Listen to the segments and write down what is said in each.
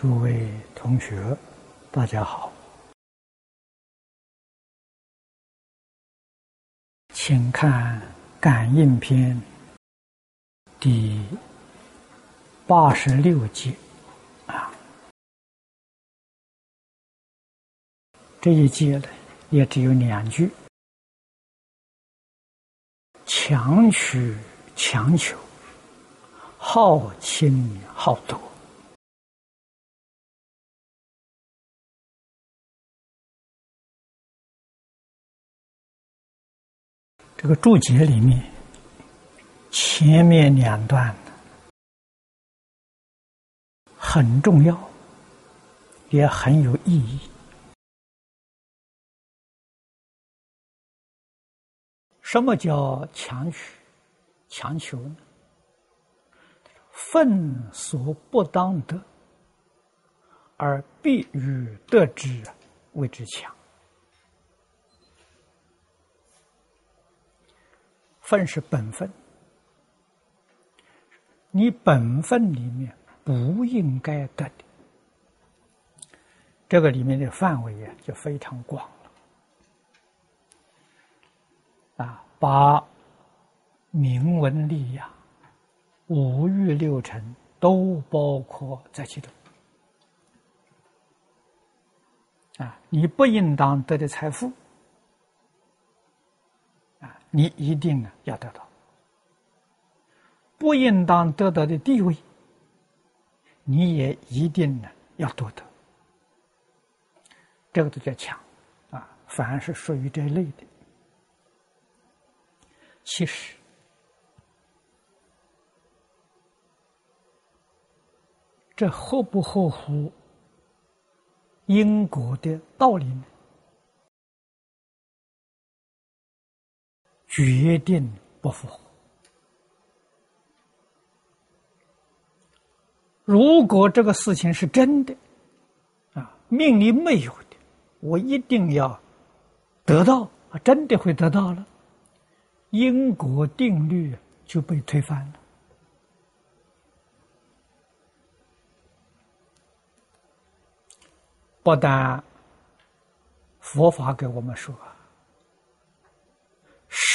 诸位同学，大家好，请看《感应篇》第八十六节啊，这一节呢也只有两句：强取强求，好亲好夺。这个注解里面，前面两段很重要，也很有意义。什么叫强取、强求呢？分所不当得，而必欲得之，谓之强。分是本分，你本分里面不应该得的，这个里面的范围呀就非常广了，啊，把名闻利养、五欲六尘都包括在其中，啊，你不应当得的财富。你一定呢要得到，不应当得到的地位，你也一定呢要夺得。这个都叫强，啊，凡是属于这类的，其实这合不合乎因果的道理呢？决定不符合。如果这个事情是真的，啊，命里没有的，我一定要得到，啊，真的会得到了，因果定律就被推翻了。不但佛法给我们说。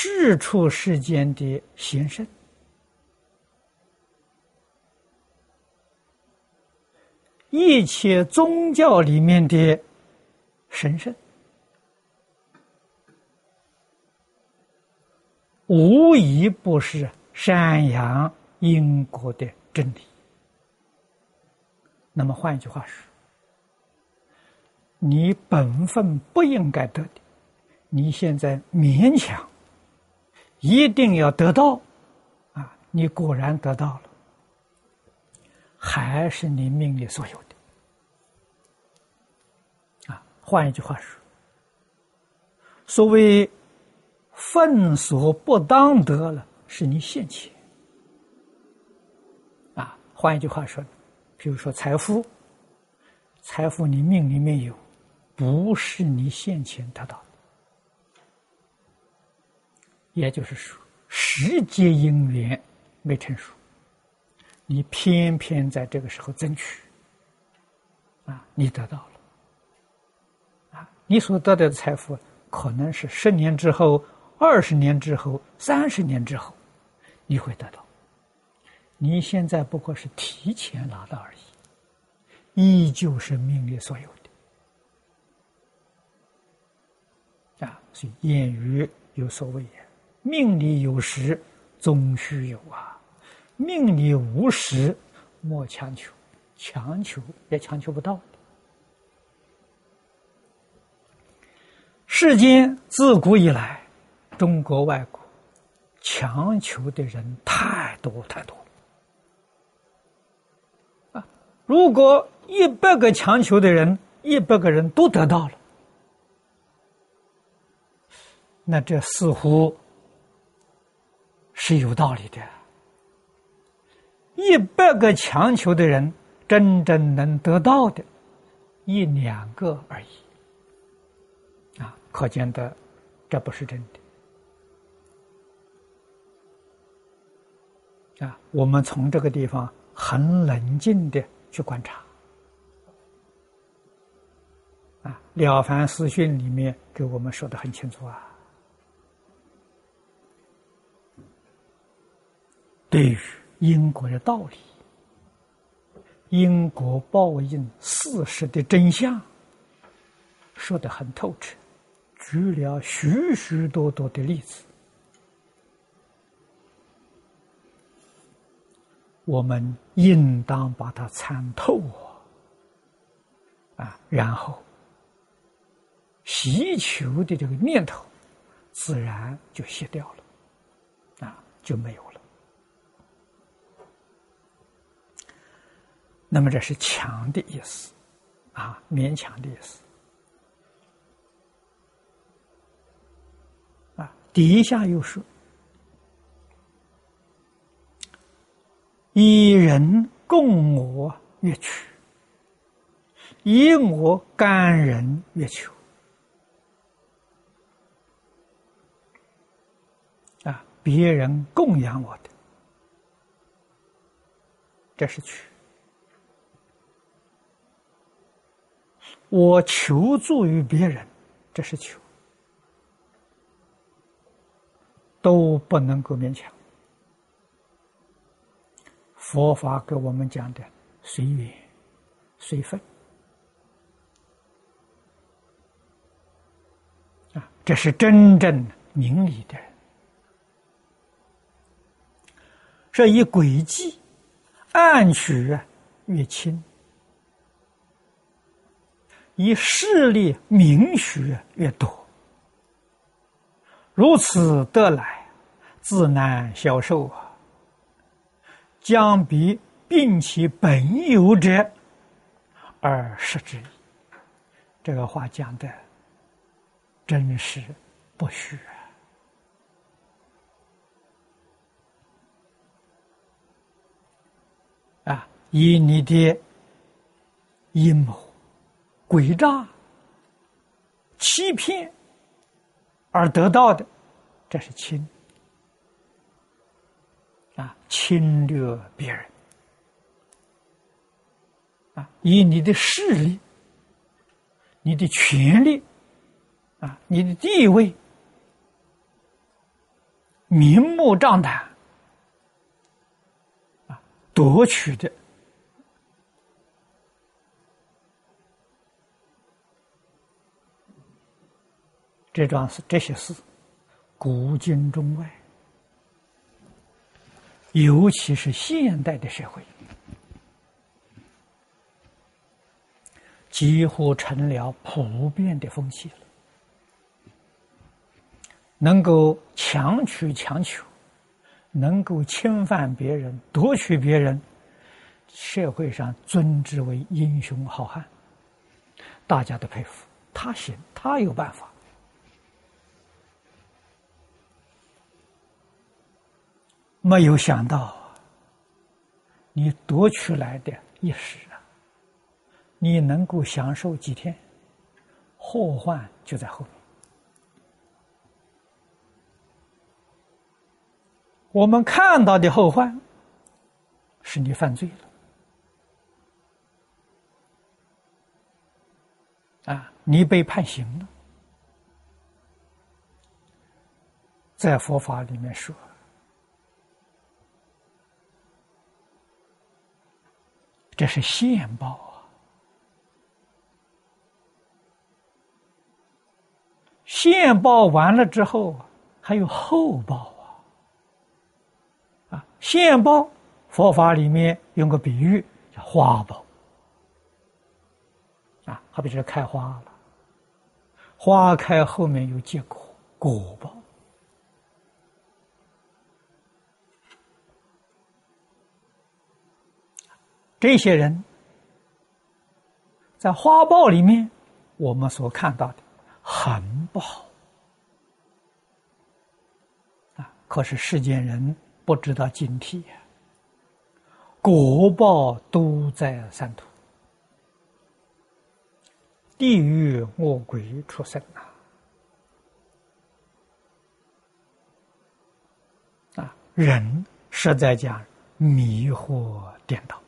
世出世间的贤圣，一切宗教里面的神圣，无一不是善扬因果的真理。那么换一句话说，你本分不应该得的，你现在勉强。一定要得到，啊！你果然得到了，还是你命里所有的。啊，换一句话说，所谓“分所不当得”了，是你现前。啊，换一句话说，比如说财富，财富你命里面有，不是你现前得到。也就是说，时节因缘没成熟，你偏偏在这个时候争取，啊，你得到了，啊，你所得到的财富可能是十年之后、二十年之后、三十年之后，你会得到。你现在不过是提前拿到而已，依旧是命里所有的。啊，所以谚语有所谓也。命里有时终须有啊，命里无时莫强求，强求也强求不到。世间自古以来，中国外国强求的人太多太多啊！如果一百个强求的人，一百个人都得到了，那这似乎。是有道理的。一百个强求的人，真正能得到的，一两个而已。啊，可见的，这不是真的。啊，我们从这个地方很冷静的去观察，啊，《了凡四训》里面给我们说的很清楚啊。对于因果的道理、因果报应事实的真相，说的很透彻，举了许许多多的例子，我们应当把它参透啊，然后祈求的这个念头，自然就卸掉了，啊，就没有了。那么这是强的意思，啊，勉强的意思，啊，底下又说：“以人供我乐取，以我甘人乐求。”啊，别人供养我的，这是取。我求助于别人，这是求，都不能够勉强。佛法给我们讲的随缘、随分啊，这是真正明理的人。这一轨迹，暗取越轻。以势力名学越多，如此得来，自难消受啊！将比并其本有者而失之矣。这个话讲的真是不虚啊！啊，以你的阴谋。诡诈、欺骗而得到的，这是侵啊，侵略别人啊，以你的势力、你的权力啊、你的地位，明目张胆啊，夺取的。这桩事，这些事，古今中外，尤其是现代的社会，几乎成了普遍的风气了。能够强取强求，能够侵犯别人、夺取别人，社会上尊之为英雄好汉，大家都佩服他行，他有办法。没有想到，你夺取来的一时啊，你能够享受几天，祸患就在后面。我们看到的后患，是你犯罪了，啊，你被判刑了，在佛法里面说。这是现报啊！现报完了之后，还有后报啊！啊，现报，佛法里面用个比喻叫花报啊，好比是开花了，花开后面有结果，果报。这些人，在花报里面，我们所看到的很不好啊。可是世间人不知道警惕呀，果报都在三途，地狱恶鬼出生！啊，人实在讲迷惑颠倒。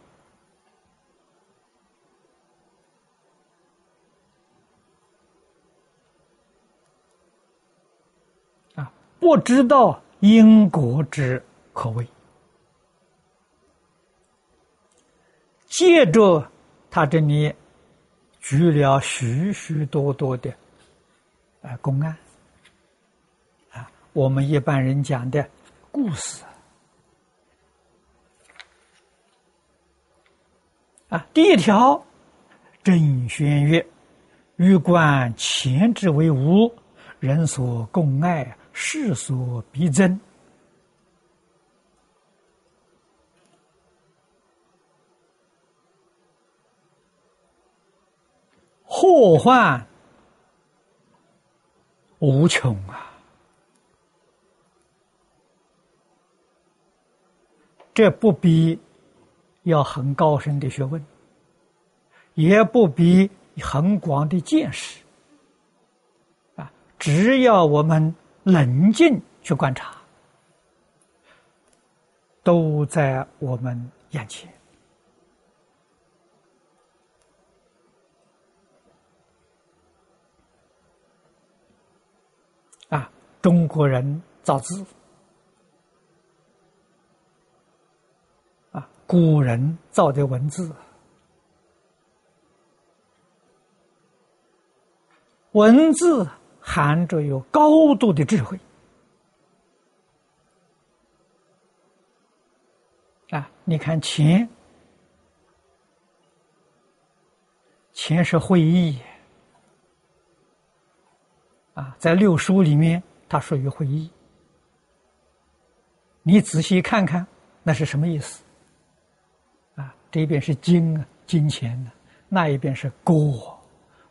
不知道因果之可畏。借着他这里举了许许多多的啊公案啊，我们一般人讲的故事啊，第一条，正宣曰：“欲观前之为无，人所共爱，世所必争。”祸患无穷啊！这不比要很高深的学问，也不比很广的见识啊！只要我们冷静去观察，都在我们眼前。啊，中国人造字，啊，古人造的文字，文字含着有高度的智慧。啊，你看钱，钱是会意。啊，在六书里面，它属于会意。你仔细看看，那是什么意思？啊，这一边是金啊，金钱的；那一边是锅，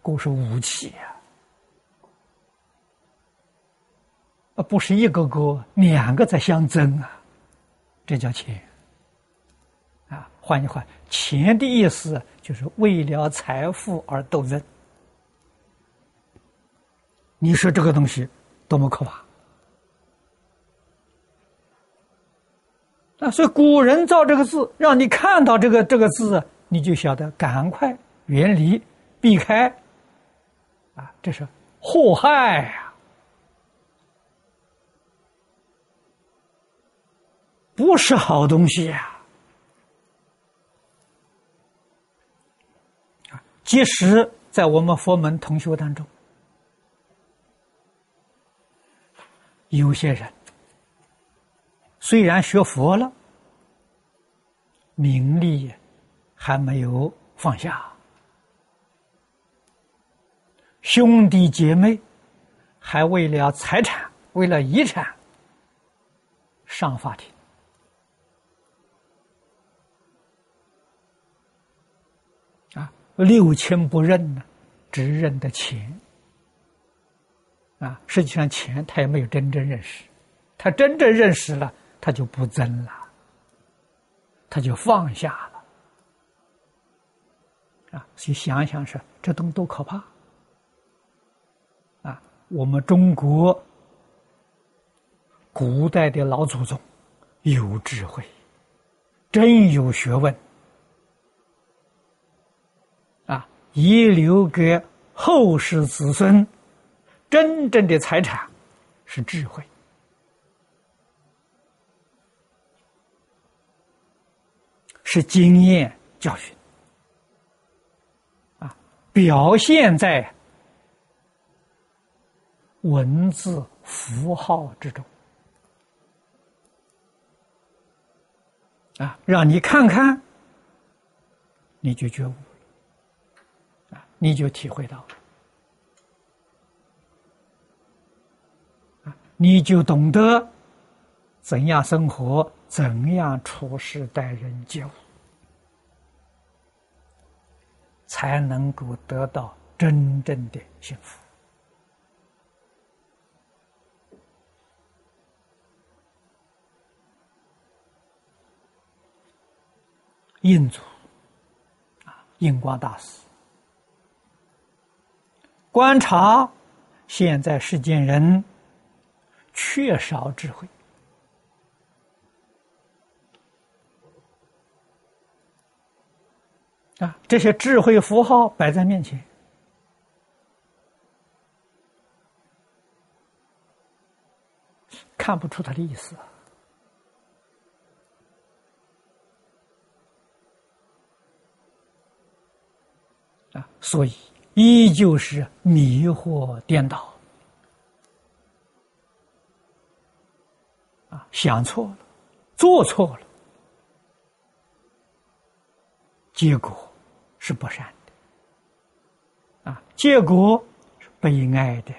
锅是武器啊。啊，不是一个个，两个在相争啊，这叫钱。啊，换句话，钱的意思就是为了财富而斗争。你说这个东西多么可怕！啊，所以古人造这个字，让你看到这个这个字，你就晓得赶快远离、避开。啊，这是祸害呀，不是好东西呀！啊，即使在我们佛门同修当中。有些人虽然学佛了，名利还没有放下，兄弟姐妹还为了财产、为了遗产上法庭啊，六亲不认呢，只认得钱。啊，实际上钱他也没有真正认识，他真正认识了，他就不争了，他就放下了。啊，所以想想是这东西多可怕！啊，我们中国古代的老祖宗有智慧，真有学问，啊，遗留给后世子孙。真正的财产是智慧，是经验教训，啊，表现在文字符号之中，啊，让你看看，你就觉悟，你就体会到了。你就懂得怎样生活，怎样处事待人接物，才能够得到真正的幸福。印祖啊，印光大师观察现在世间人。缺少智慧啊！这些智慧符号摆在面前，看不出他的意思啊，所以依旧是迷惑颠倒。啊，想错了，做错了，结果是不善的。啊，结果是悲哀的。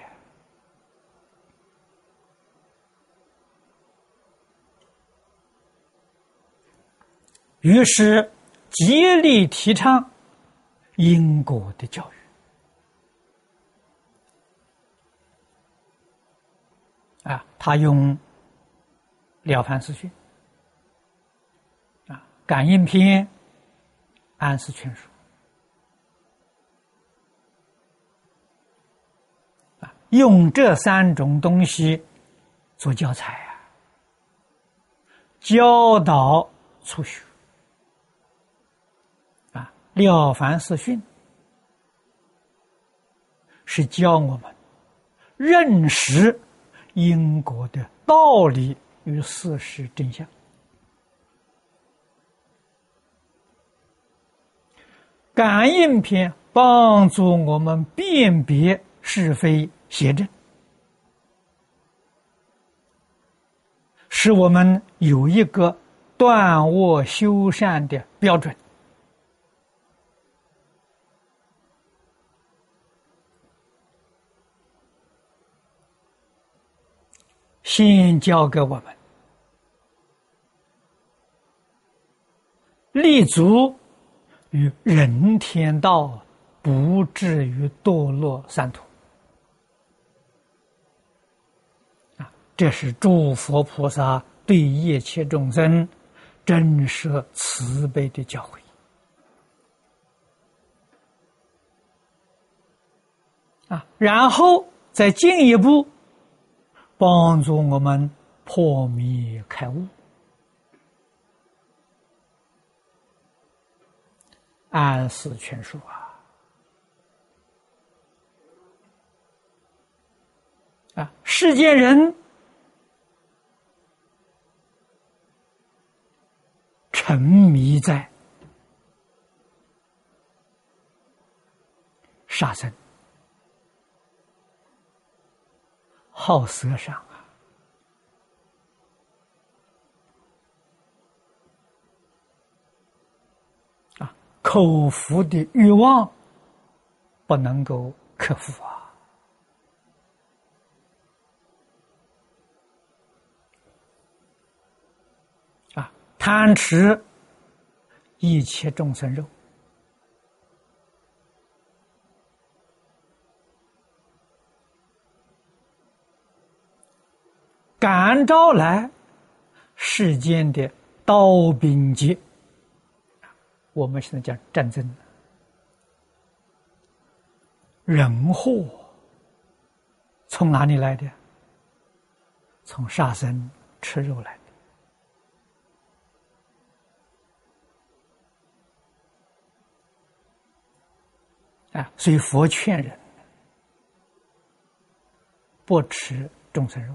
于是，极力提倡因果的教育。啊，他用《了凡四训》啊，《感应篇》《安世全书》啊，用这三种东西做教材啊，教导初学。《了凡四训》是教我们认识因果的道理与事实真相，《感应篇》帮助我们辨别是非邪正，使我们有一个断恶修善的标准。先教给我们立足于人天道，不至于堕落三途。啊，这是诸佛菩萨对一切众生真实慈悲的教诲。啊，然后再进一步。帮助我们破迷开悟，安世全书啊！啊，世间人沉迷在杀生。好色上啊，啊，口腹的欲望不能够克服啊，啊，贪吃一切众生肉。感召来世间的刀兵劫，我们现在讲战争，人祸从哪里来的？从杀生吃肉来的啊！所以佛劝人不吃众生肉。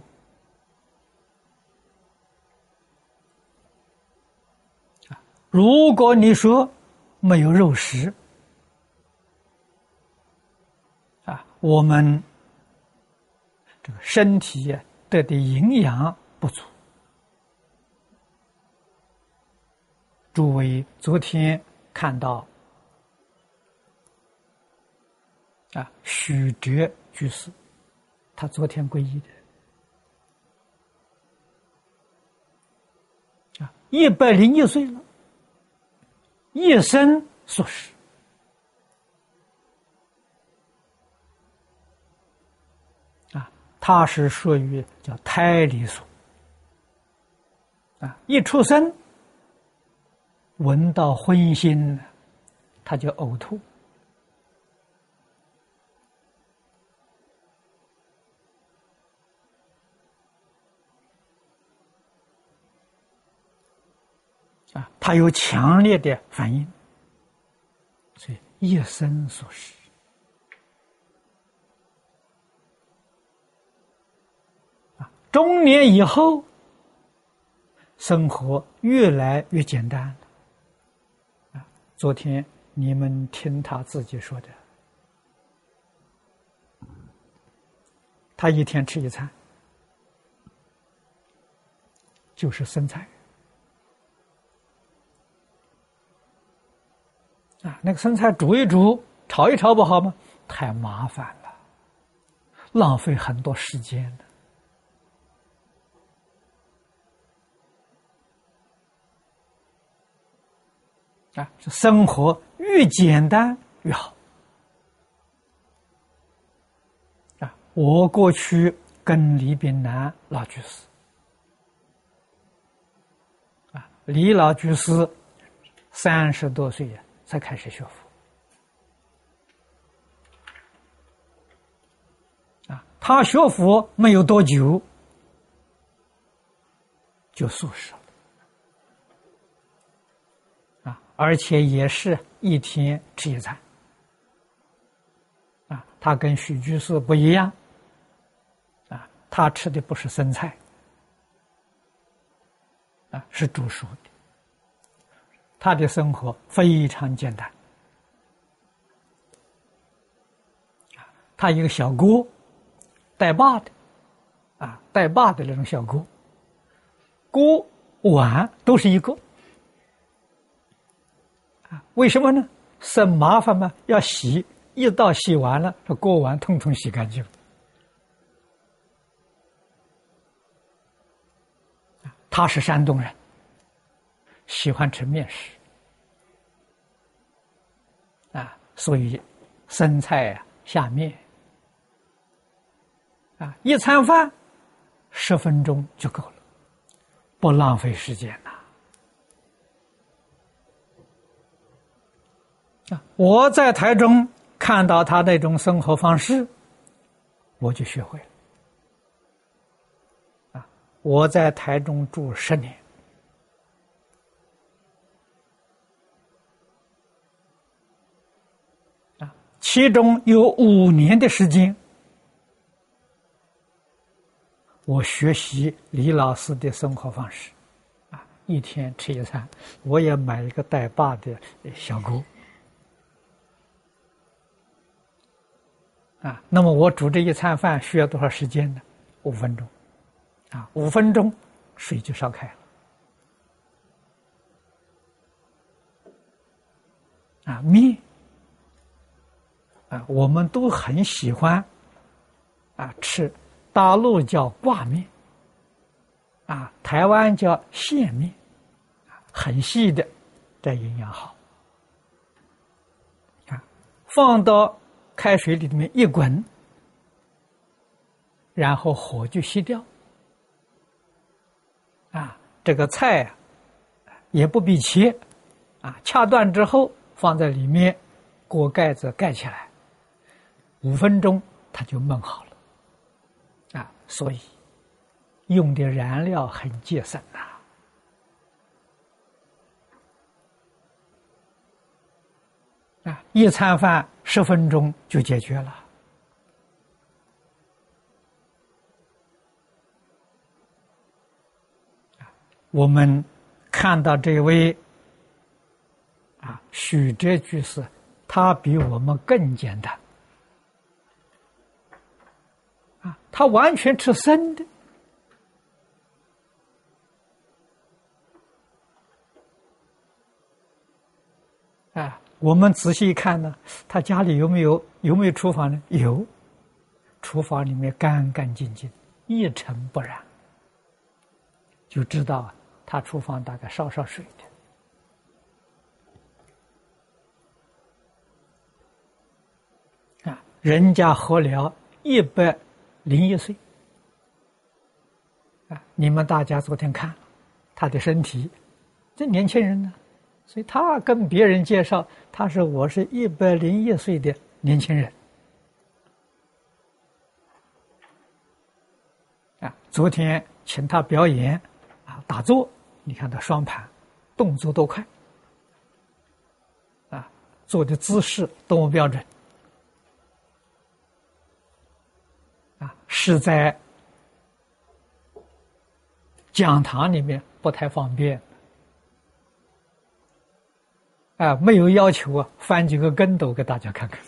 如果你说没有肉食啊，我们这个身体得的营养不足。诸位昨天看到啊，许哲居士，他昨天皈依的啊，一百零一岁了。一生所食啊，他是属于叫胎里素啊，一出生闻到荤腥，他就呕吐。啊，他有强烈的反应，所以一生所食啊，中年以后，生活越来越简单了。昨天你们听他自己说的，他一天吃一餐，就是生菜。啊，那个生菜煮一煮，炒一炒不好吗？太麻烦了，浪费很多时间的。啊，生活越简单越好。啊，我过去跟李炳南老居士，啊，李老居士三十多岁呀。才开始学佛啊！他学佛没有多久，就素食了啊！而且也是一天吃一餐啊！他跟许居士不一样啊！他吃的不是生菜啊，是煮熟的。他的生活非常简单，他一个小锅，带把的，啊，带把的那种小锅，锅碗都是一个，啊，为什么呢？省麻烦嘛，要洗，一道洗完了，这锅碗统统洗干净。他是山东人。喜欢吃面食啊，所以生菜啊下面啊，一餐饭十分钟就够了，不浪费时间呐。啊，我在台中看到他那种生活方式，我就学会了。啊，我在台中住十年。其中有五年的时间，我学习李老师的生活方式，啊，一天吃一餐，我也买一个带把的小锅，啊，那么我煮这一餐饭需要多少时间呢？五分钟，啊，五分钟水就烧开了，啊，面。我们都很喜欢啊吃，大陆叫挂面，啊，台湾叫线面，很细的，这营养好。啊，放到开水里面一滚，然后火就熄掉。啊，这个菜啊也不必切，啊，掐断之后放在里面，锅盖子盖起来。五分钟它就焖好了，啊，所以用的燃料很节省呐，啊，一餐饭十分钟就解决了，我们看到这位啊许哲居士，他比我们更简单。啊，他完全吃生的，啊，我们仔细一看呢，他家里有没有有没有厨房呢？有，厨房里面干干净净，一尘不染，就知道他厨房大概烧烧水的。啊，人家活了一百。零一岁，啊！你们大家昨天看他的身体，这年轻人呢，所以他跟别人介绍，他是我是一百零一岁的年轻人，啊！昨天请他表演，啊，打坐，你看他双盘，动作多快，啊，做的姿势多么标准。是在讲堂里面不太方便，啊，没有要求啊，翻几个跟斗给大家看看。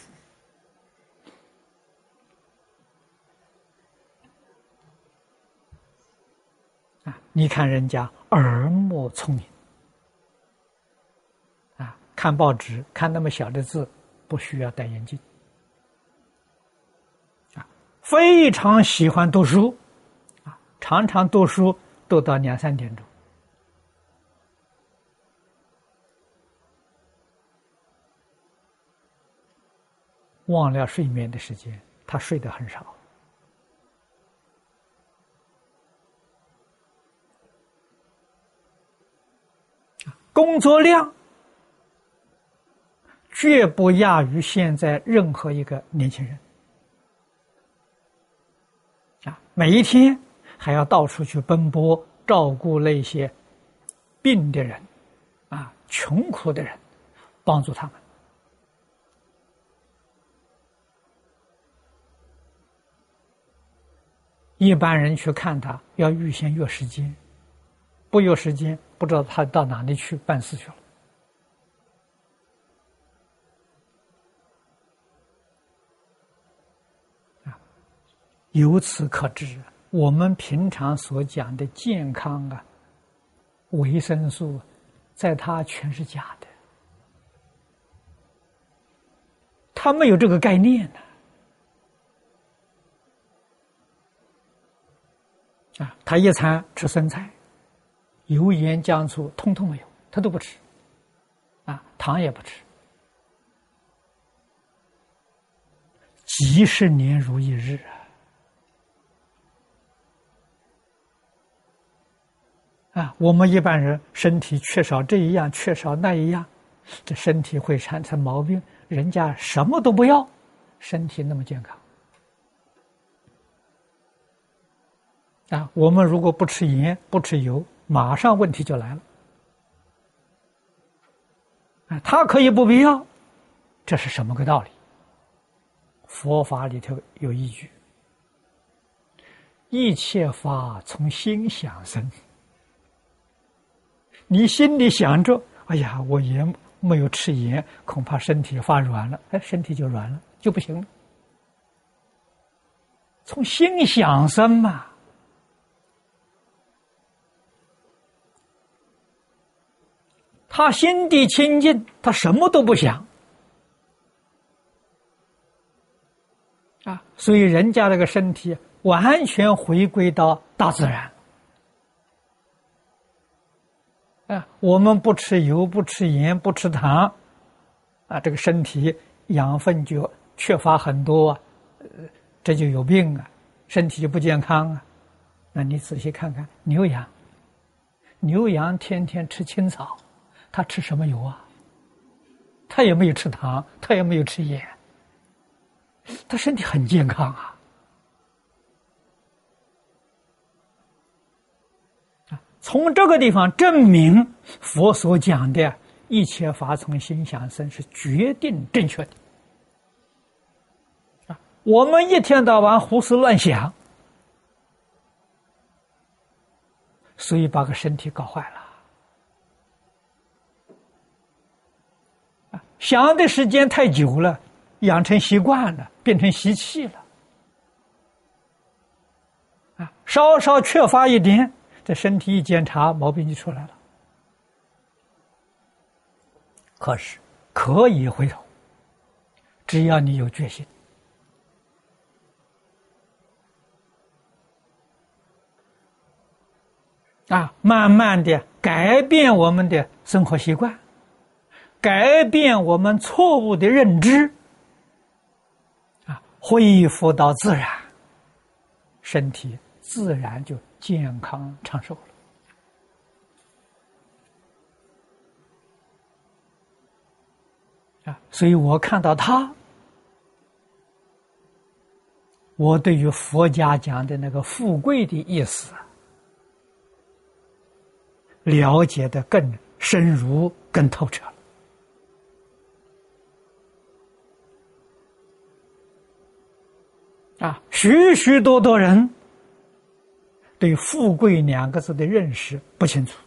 啊，你看人家耳目聪明，啊，看报纸看那么小的字，不需要戴眼镜，非常喜欢读书，啊，常常读书读到两三点钟，忘了睡眠的时间，他睡得很少。工作量绝不亚于现在任何一个年轻人啊！每一天还要到处去奔波，照顾那些病的人啊、穷苦的人，帮助他们。一般人去看他，要预先约时间，不约时间。不知道他到哪里去办事去了由此可知，我们平常所讲的健康啊、维生素，在他全是假的，他没有这个概念呢。啊，他一餐吃生菜。油盐酱醋通通没有，他都不吃，啊，糖也不吃，几十年如一日啊！啊，我们一般人身体缺少这一样，缺少那一样，这身体会产生毛病。人家什么都不要，身体那么健康啊！我们如果不吃盐，不吃油。马上问题就来了，啊，他可以不必要，这是什么个道理？佛法里头有依据，一切法从心想生。你心里想着，哎呀，我盐没有吃盐，恐怕身体发软了，哎，身体就软了，就不行了。从心想生嘛。他心地清净，他什么都不想啊，所以人家那个身体完全回归到大自然啊。我们不吃油，不吃盐，不吃糖啊，这个身体养分就缺乏很多，这就有病啊，身体就不健康啊。那你仔细看看牛羊，牛羊天天吃青草。他吃什么油啊？他也没有吃糖，他也没有吃盐，他身体很健康啊！从这个地方证明佛所讲的一切法从心想生是决定正确的。我们一天到晚胡思乱想，所以把个身体搞坏了。想的时间太久了，养成习惯了，变成习气了。啊，稍稍缺乏一点，这身体一检查，毛病就出来了。可是可以回头，只要你有决心，啊，慢慢的改变我们的生活习惯。改变我们错误的认知，啊，恢复到自然，身体自然就健康长寿了。啊，所以我看到他，我对于佛家讲的那个富贵的意思，了解的更深入、更透彻。啊，许许多多人对“富贵”两个字的认识不清楚，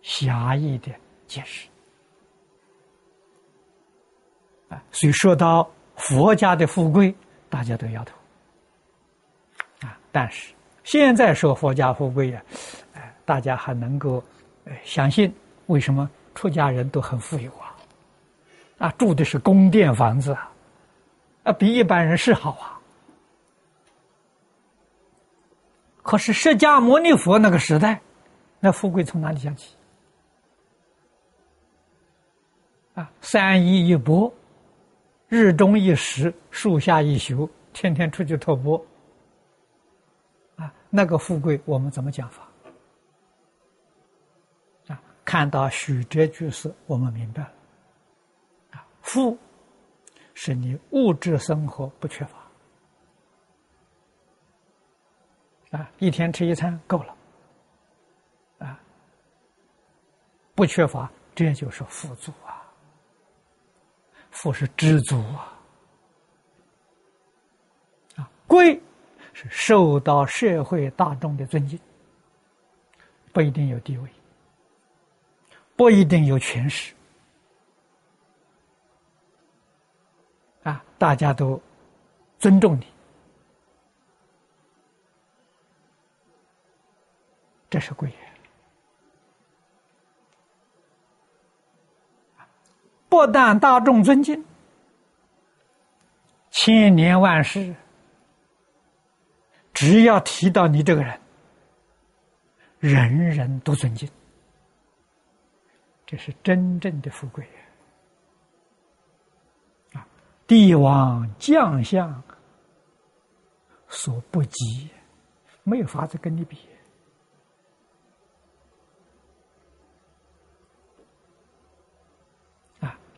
狭义的解释。啊，所以说到佛家的富贵，大家都摇头。啊，但是现在说佛家富贵呀，哎，大家还能够相信，为什么出家人都很富有啊？啊，住的是宫殿房子啊，啊，比一般人是好啊。可是释迦牟尼佛那个时代，那富贵从哪里讲起？啊，三衣一钵。日中一时，树下一宿，天天出去托钵，啊，那个富贵我们怎么讲法？啊，看到许哲居士，我们明白了，啊，富是你物质生活不缺乏，啊，一天吃一餐够了，啊，不缺乏，这就是富足啊。富是知足啊，啊，贵是受到社会大众的尊敬，不一定有地位，不一定有权势，啊，大家都尊重你，这是贵人。不但大众尊敬，千年万世，只要提到你这个人，人人都尊敬，这是真正的富贵啊！帝王将相所不及，没有法子跟你比。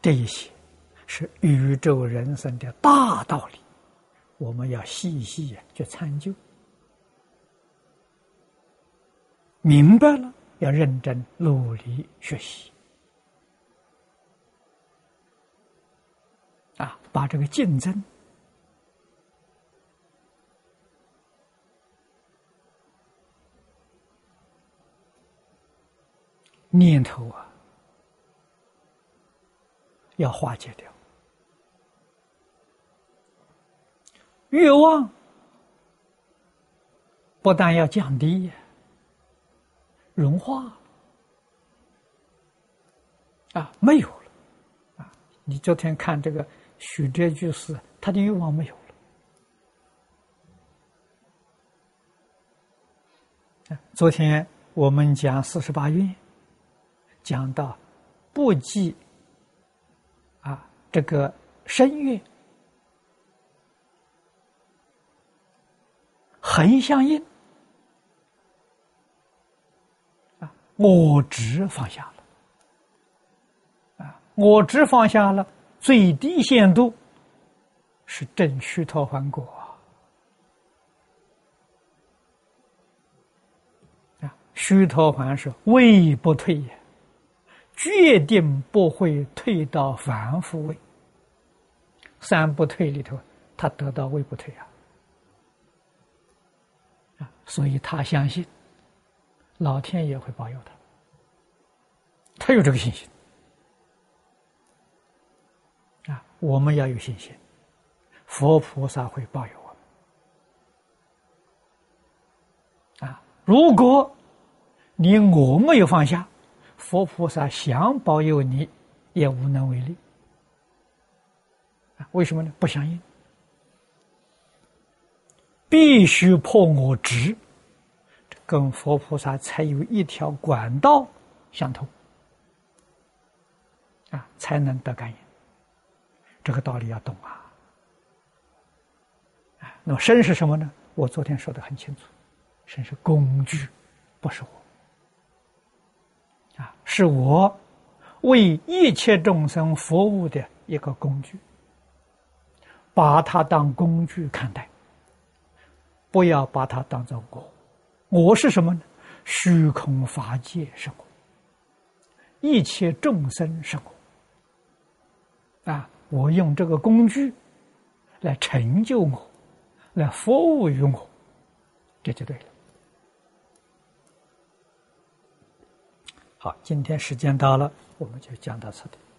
这一些是宇宙人生的大道理，我们要细细去参究，明白了要认真努力学习，啊，把这个竞争念头啊。要化解掉欲望，不但要降低，融化啊，没有了啊！你昨天看这个许哲居士，他的欲望没有了。昨天我们讲四十八愿，讲到不计。这个声乐横相应啊，我执放下了啊，我执放下了，最低限度是正虚脱还果啊，虚脱还是位不退也。决定不会退到凡夫位，三不退里头，他得到位不退啊，所以他相信老天爷会保佑他，他有这个信心。啊，我们要有信心，佛菩萨会保佑我们。啊，如果你我没有放下。佛菩萨想保佑你，也无能为力。为什么呢？不相应，必须破我执，跟佛菩萨才有一条管道相通，啊，才能得感应。这个道理要懂啊！那么身是什么呢？我昨天说的很清楚，身是工具，不是我。啊，是我为一切众生服务的一个工具，把它当工具看待，不要把它当做我。我是什么呢？虚空法界是我，一切众生是我。啊，我用这个工具来成就我，来服务于我，这就对了。好，今天时间到了，我们就讲到这里。